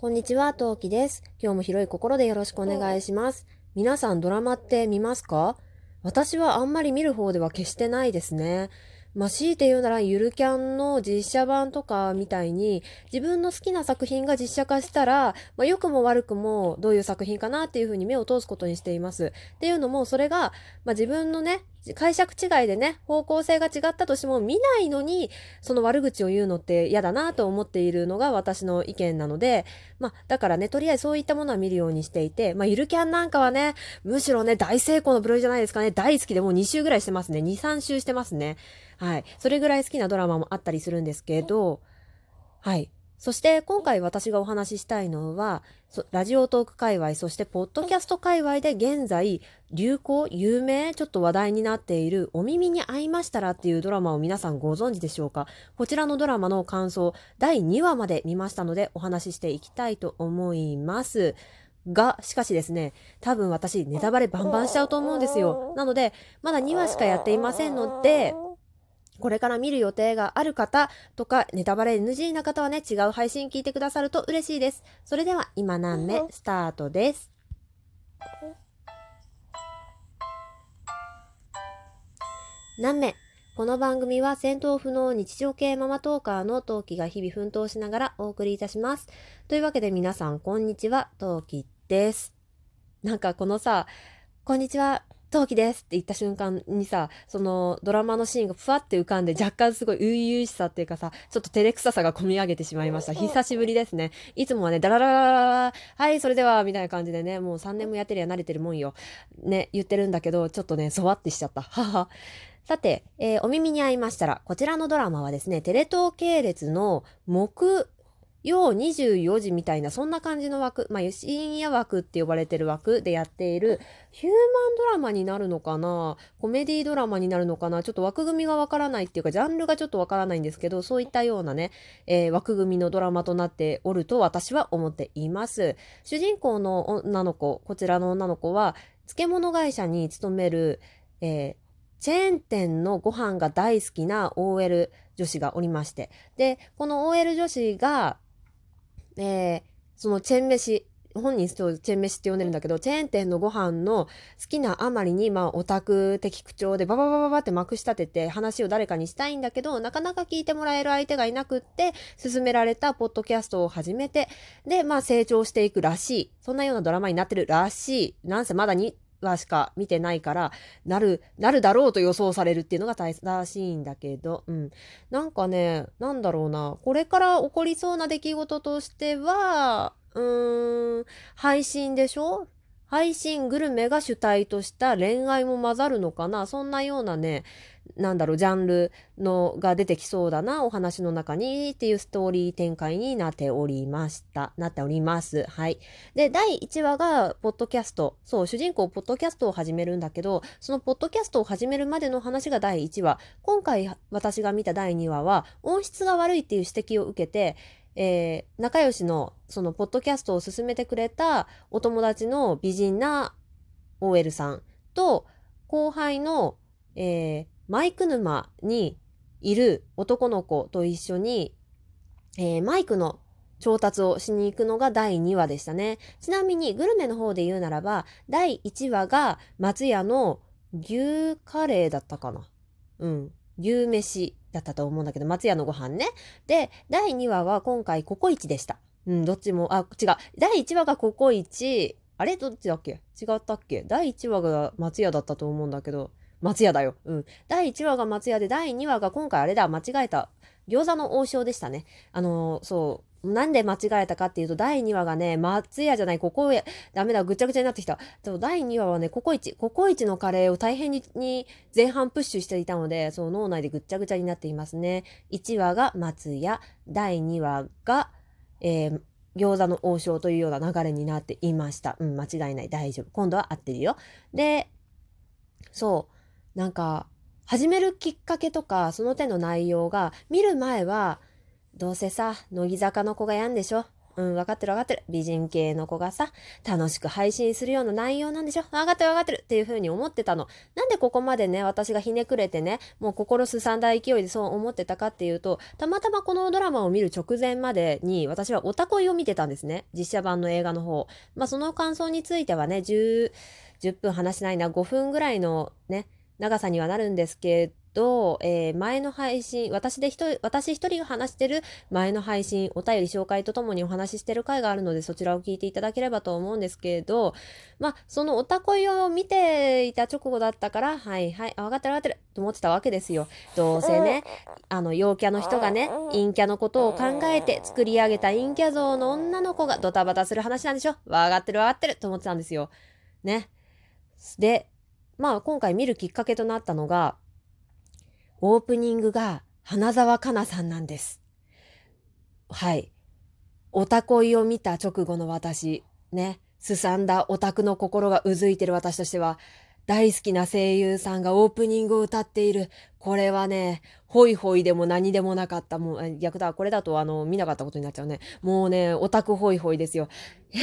こんにちは、トウキです。今日も広い心でよろしくお願いします。皆さんドラマって見ますか？私はあんまり見る方では決してないですね。まあ、強いて言うなら、ゆるキャンの実写版とかみたいに、自分の好きな作品が実写化したら、まあ、良くも悪くもどういう作品かなっていうふうに目を通すことにしています。っていうのも、それが、まあ、自分のね、解釈違いでね、方向性が違ったとしても見ないのに、その悪口を言うのって嫌だなと思っているのが私の意見なので、まあ、だからね、とりあえずそういったものは見るようにしていて、まあ、ゆるキャンなんかはね、むしろね、大成功の部類じゃないですかね。大好きでもう2週ぐらいしてますね。2、3週してますね。はい。それぐらい好きなドラマもあったりするんですけど、はい。そして今回私がお話ししたいのは、ラジオトーク界隈、そしてポッドキャスト界隈で現在流行、有名、ちょっと話題になっているお耳に合いましたらっていうドラマを皆さんご存知でしょうか？こちらのドラマの感想、第2話まで見ましたのでお話ししていきたいと思います。が、しかしですね、多分私ネタバレバンバンしちゃうと思うんですよ。なので、まだ2話しかやっていませんので、これから見る予定がある方とか、ネタバレ NG な方はね、違う配信聞いてくださると嬉しいです。それでは、今何目？スタートです。何目？この番組は戦闘不能日常系ママトーカーのトウキが日々奮闘しながらお送りいたします。というわけで皆さん、こんにちは、トウキです。なんかこのさ、こんにちは、トウキですって言った瞬間にさ、そのドラマのシーンがふわって浮かんで若干すごい初々しさっていうかさ、ちょっと照れくささが込み上げてしまいました。久しぶりですね。いつもはね、ダラララララはい、それでは、みたいな感じでね、もう3年もやってりゃ慣れてるもんよ。ね、言ってるんだけど、ちょっとね、そわってしちゃった。はは。さて、えー、お耳に合いましたら、こちらのドラマはですね、テレ東系列の木曜24時みたいな、そんな感じの枠、まあ、深夜枠って呼ばれてる枠でやっている、ヒューマンドラマになるのかなコメディドラマになるのかなちょっと枠組みがわからないっていうか、ジャンルがちょっとわからないんですけど、そういったようなね、えー、枠組みのドラマとなっておると私は思っています。主人公の女の子、こちらの女の子は、漬物会社に勤める、えーチェーン店のご飯が大好きな OL 女子がおりまして。で、この OL 女子が、えー、そのチェーン飯、本人チェーン飯って呼んでるんだけど、チェーン店のご飯の好きなあまりに、まあ、オタク的口調でバババババってまくし立てて話を誰かにしたいんだけど、なかなか聞いてもらえる相手がいなくって、勧められたポッドキャストを始めて、で、まあ、成長していくらしい。そんなようなドラマになってるらしい。なんせまだに、はしか見てないから、なる、なるだろうと予想されるっていうのが正しいんだけど、うん。なんかね、なんだろうな、これから起こりそうな出来事としては、うーん、配信でしょ？配信グルメが主体とした恋愛も混ざるのかな？そんなようなね、なんだろう、ジャンルのが出てきそうだな、お話の中にっていうストーリー展開になっておりました。なっております。はい。で、第1話が、ポッドキャスト。そう、主人公、ポッドキャストを始めるんだけど、そのポッドキャストを始めるまでの話が第1話。今回、私が見た第2話は、音質が悪いっていう指摘を受けて、えー、仲良しの、その、ポッドキャストを進めてくれたお友達の美人な OL さんと、後輩の、えー、マイク沼にいる男の子と一緒に、えー、マイクの調達をしに行くのが第2話でしたね。ちなみにグルメの方で言うならば、第1話が松屋の牛カレーだったかな。うん。牛飯だったと思うんだけど、松屋のご飯ね。で、第2話は今回ココイチでした。うん、どっちも、あ、違う。第1話がココイチ、あれ？どっちだっけ？違ったっけ？第1話が松屋だったと思うんだけど、松屋だよ。うん。第1話が松屋で、第2話が今回あれだ、間違えた。餃子の王将でしたね。あのー、そう。なんで間違えたかっていうと、第2話がね、松屋じゃない、ここへ、ダメだ、ぐちゃぐちゃになってきた。第2話はね、ココイチ、ココイチのカレーを大変に前半プッシュしていたので、そう脳内でぐっちゃぐちゃになっていますね。1話が松屋、第2話が、えー、餃子の王将というような流れになっていました。うん、間違いない。大丈夫。今度は合ってるよ。で、そう。なんか、始めるきっかけとか、その手の内容が、見る前は、どうせさ、乃木坂の子がやんでしょ？うん、わかってるわかってる。美人系の子がさ、楽しく配信するような内容なんでしょ？わかってるわかってるっていう風に思ってたの。なんでここまでね、私がひねくれてね、もう心すさんだ勢いでそう思ってたかっていうと、たまたまこのドラマを見る直前までに、私はオタコイを見てたんですね。実写版の映画の方。まあ、その感想についてはね、10、10分話しないな、5分ぐらいのね、長さにはなるんですけど、えー、前の配信、私で一人、私一人が話してる前の配信、お便り紹介とともにお話ししてる回があるので、そちらを聞いていただければと思うんですけれど、まあ、そのおたこいを見ていた直後だったから、はいはい、あ、分かってる分かってる、と思ってたわけですよ。どうせね、あの、陽キャの人がね、陰キャのことを考えて作り上げた陰キャ像の女の子がドタバタする話なんでしょ？分かってる分かってると思ってたんですよ。ね。で、まあ今回見るきっかけとなったのが、オープニングが花沢香菜さんなんです。はい。オタ恋を見た直後の私、ね、すさんだオタクの心がうずいてる私としては、大好きな声優さんがオープニングを歌っている。これはね、ホイホイでも何でもなかった。もう、逆だ、これだとあの、見なかったことになっちゃうね。もうね、オタクホイホイですよ。え、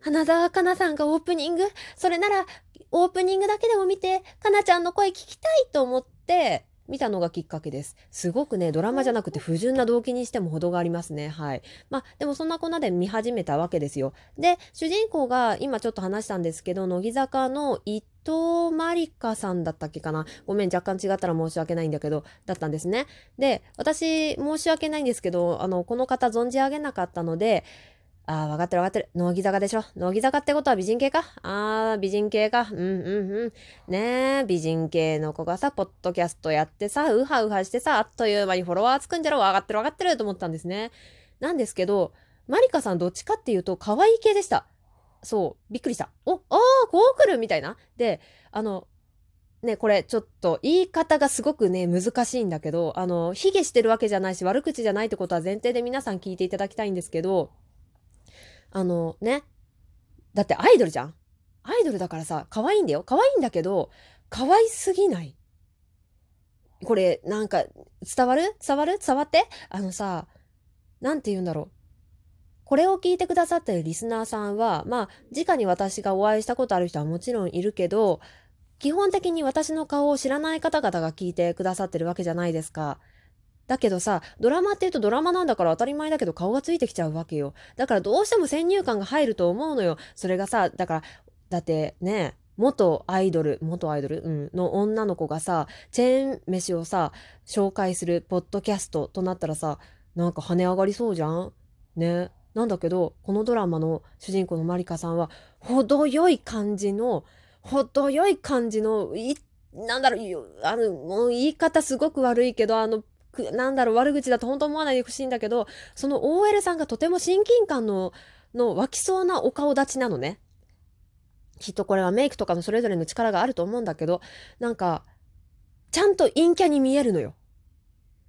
花沢香菜さんがオープニング？それなら、オープニングだけでも見て、かなちゃんの声聞きたいと思って、見たのがきっかけです。すごくね、ドラマじゃなくて不純な動機にしても程がありますね。はい。まあ、でもそんなこんなで見始めたわけですよ。で、主人公が今ちょっと話したんですけど、乃木坂の伊藤まりかさんだったっけかな。ごめん、若干違ったら申し訳ないんだけど、だったんですね。で、私、申し訳ないんですけど、あの、この方存じ上げなかったので、ああ、わかってるわかってる。乃木坂でしょ。乃木坂ってことは美人系か？ああ、美人系か。うんうんうん。ねえ、美人系の子がさ、ポッドキャストやってさ、ウハウハしてさ、あっという間にフォロワーつくんじゃろ？わかってるわかってると思ったんですね。なんですけど、マリカさんどっちかっていうと、可愛い系でした。そう、びっくりした。お、ああ、こう来るみたいな。で、あの、ね、これちょっと言い方がすごくね、難しいんだけど、あの、卑下してるわけじゃないし、悪口じゃないってことは前提で皆さん聞いていただきたいんですけど、あのね、だってアイドルじゃんアイドルだからさ、可愛いんだよ。可愛いんだけど、可愛すぎない。これ、なんか、伝わる？伝わる？伝わって？あのさ、なんて言うんだろう。これを聞いてくださってるリスナーさんは、まあ、直に私がお会いしたことある人はもちろんいるけど、基本的に私の顔を知らない方々が聞いてくださってるわけじゃないですか。だけどさ、ドラマって言うとドラマなんだから当たり前だけど顔がついてきちゃうわけよ。だからどうしても先入観が入ると思うのよ。それがさ、だから、だってね、元アイドル、元アイドル、うん、の女の子がさ、チェーン飯をさ、紹介するポッドキャストとなったらさ、なんか跳ね上がりそうじゃん？ね。なんだけど、このドラマの主人公のマリカさんは、程よい感じの、程よい感じの、い、なんだろう、あの、もう言い方すごく悪いけど、あの、くなんだろう、悪口だと本当思わないでほしいんだけど、その OL さんがとても親近感の、の湧きそうなお顔立ちなのね。きっとこれはメイクとかのそれぞれの力があると思うんだけど、なんか、ちゃんと陰キャに見えるのよ。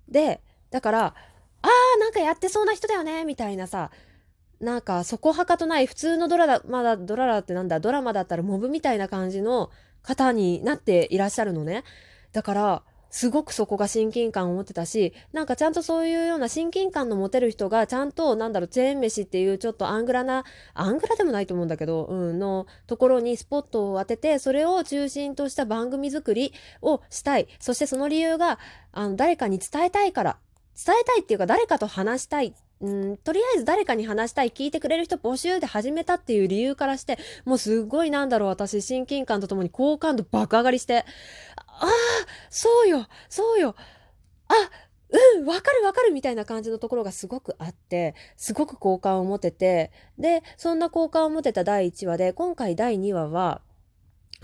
で、だから、ああ、なんかやってそうな人だよね、みたいなさ、なんか、そこはかとない普通のドラマだ、ドラマってなんだ、ドラマだったらモブみたいな感じの方になっていらっしゃるのね。だから、すごくそこが親近感を持ってたし、なんかちゃんとそういうような親近感の持てる人が、ちゃんと、なんだろう、チェーン飯っていうちょっとアングラな、アングラでもないと思うんだけど、うん、のところにスポットを当てて、それを中心とした番組作りをしたい。そしてその理由が、あの、誰かに伝えたいから。伝えたいっていうか、誰かと話したい。うん、とりあえず誰かに話したい、聞いてくれる人募集で始めたっていう理由からして、もうすごいなんだろう、私、親近感とともに好感度爆上がりして、ああ、そうよ、そうよ。あ、うん、わかるわかるみたいな感じのところがすごくあって、すごく好感を持てて、で、そんな好感を持てた第1話で、今回第2話は、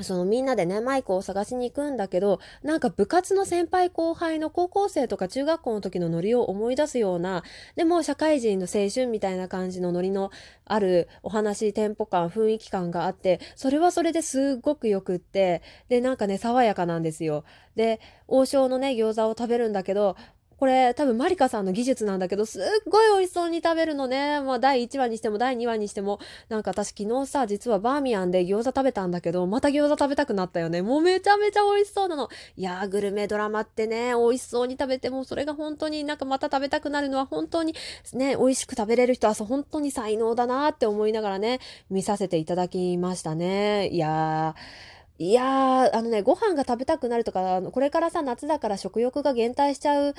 そのみんなでね、マイクを探しに行くんだけど、なんか部活の先輩後輩の高校生とか中学校の時のノリを思い出すような、でも社会人の青春みたいな感じのノリのあるお話、テンポ感、雰囲気感があって、それはそれですっごくよくって、で、なんかね、爽やかなんですよ。で、王将のね、餃子を食べるんだけど、これ多分マリカさんの技術なんだけど、すっごい美味しそうに食べるのね。まあ第1話にしても第2話にしても。なんか私昨日さ、実はバーミヤンで餃子食べたんだけど、また餃子食べたくなったよね。もうめちゃめちゃ美味しそうなの。いやー、グルメドラマってね、美味しそうに食べて、もそれが本当になんかまた食べたくなるのは本当にね、美味しく食べれる人は本当に才能だなって思いながらね、見させていただきましたね。いやー、いやー、あのね、ご飯が食べたくなるとか、これからさ、夏だから食欲が減退しちゃう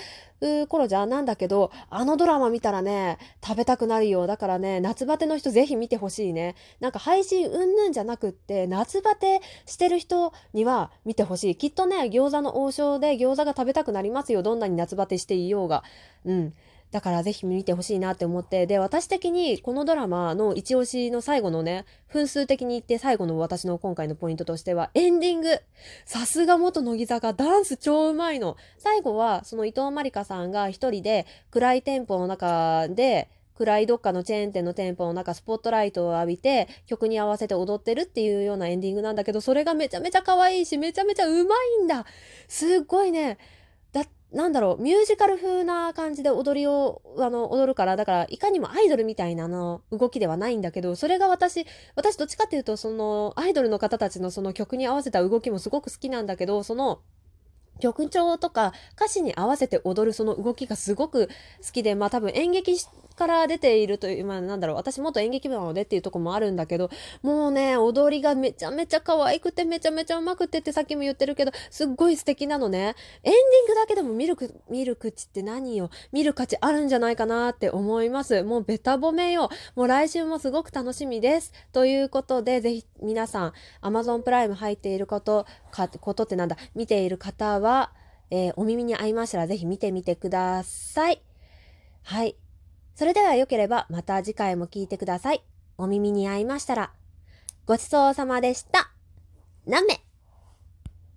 頃じゃなんだけど、あのドラマ見たらね、食べたくなるよ。だからね、夏バテの人ぜひ見てほしいね。なんか配信うんぬんじゃなくって、夏バテしてる人には見てほしい。きっとね、餃子の王将で餃子が食べたくなりますよ。どんなに夏バテしていようが。うん。だからぜひ見てほしいなって思って、で、私的にこのドラマの一押しの最後のね、分数的に言って最後の私の今回のポイントとしては、エンディング。さすが元乃木坂、ダンス超うまいの。最後は、その伊藤まりかさんが一人で暗い店舗の中で、暗いどっかのチェーン店の店舗の中スポットライトを浴びて曲に合わせて踊ってるっていうようなエンディングなんだけどそれがめちゃめちゃ可愛いしめちゃめちゃうまいんだ。すっごいね。なんだろう、ミュージカル風な感じで踊りを、あの、踊るから、だから、いかにもアイドルみたいなの動きではないんだけど、それが私、私どっちかっていうと、その、アイドルの方たちのその曲に合わせた動きもすごく好きなんだけど、その、曲調とか歌詞に合わせて踊るその動きがすごく好きで、まあ多分演劇から出ているという、まあなんだろう、私元演劇部なのでっていうとこもあるんだけど、もうね、踊りがめちゃめちゃ可愛くてめちゃめちゃうまくてってさっきも言ってるけど、すっごい素敵なのね。エンディングだけでも見る、見る口って何よ？見る価値あるんじゃないかなって思います。もうベタ褒めよ。もう来週もすごく楽しみです。ということで、ぜひ皆さん、Amazon プライム入っていること、か、ことってなんだ、見ている方は、えー、お耳に合いましたらぜひ見てみてください。はい。それでは良ければまた次回も聞いてください。お耳に合いましたら。ごちそうさまでした。なめ